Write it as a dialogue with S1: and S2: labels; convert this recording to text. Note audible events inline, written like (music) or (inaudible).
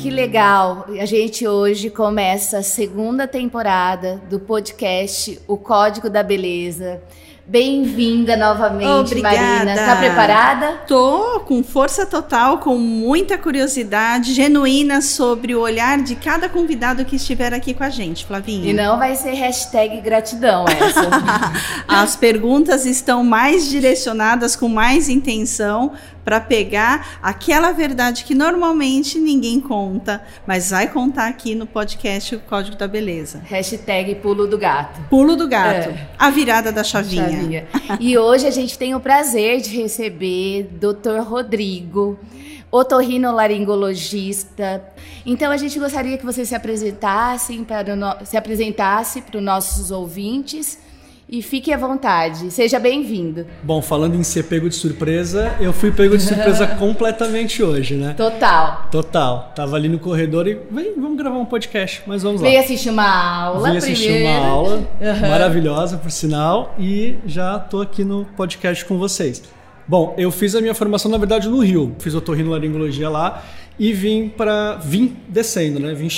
S1: Que legal! A gente hoje começa a segunda temporada do podcast O Código da Beleza. Bem-vinda novamente,
S2: Obrigada.
S1: Marina. Tá preparada?
S2: Tô com força total, com muita curiosidade genuína sobre o olhar de cada convidado que estiver aqui com a gente, Flavinha.
S1: E não vai ser hashtag gratidão essa. (laughs)
S2: As perguntas estão mais direcionadas com mais intenção para pegar aquela verdade que normalmente ninguém conta, mas vai contar aqui no podcast O Código da Beleza.
S1: hashtag pulo do gato.
S2: Pulo do gato,
S1: É.
S2: a virada da chavinha.
S1: Chavinha. E hoje a gente tem o prazer de receber Dr. Rodrigo, otorrinolaringologista. Então a gente gostaria que você se apresentasse para no- se apresentasse para os nossos ouvintes e fique à vontade. Seja bem-vindo.
S3: Bom, falando em ser pego de surpresa, eu fui pego de surpresa (laughs) completamente hoje, né?
S1: Total.
S3: Total. Tava ali no corredor e vem, vamos gravar um podcast, mas vamos lá.
S1: Veio assistir uma aula
S3: Vim assistir
S1: primeiro.
S3: uma aula (laughs) maravilhosa, por sinal, e já tô aqui no podcast com vocês. Bom, eu fiz a minha formação, na verdade, no Rio. Fiz otorrinolaringologia lá e vim para vim descendo, né? Vim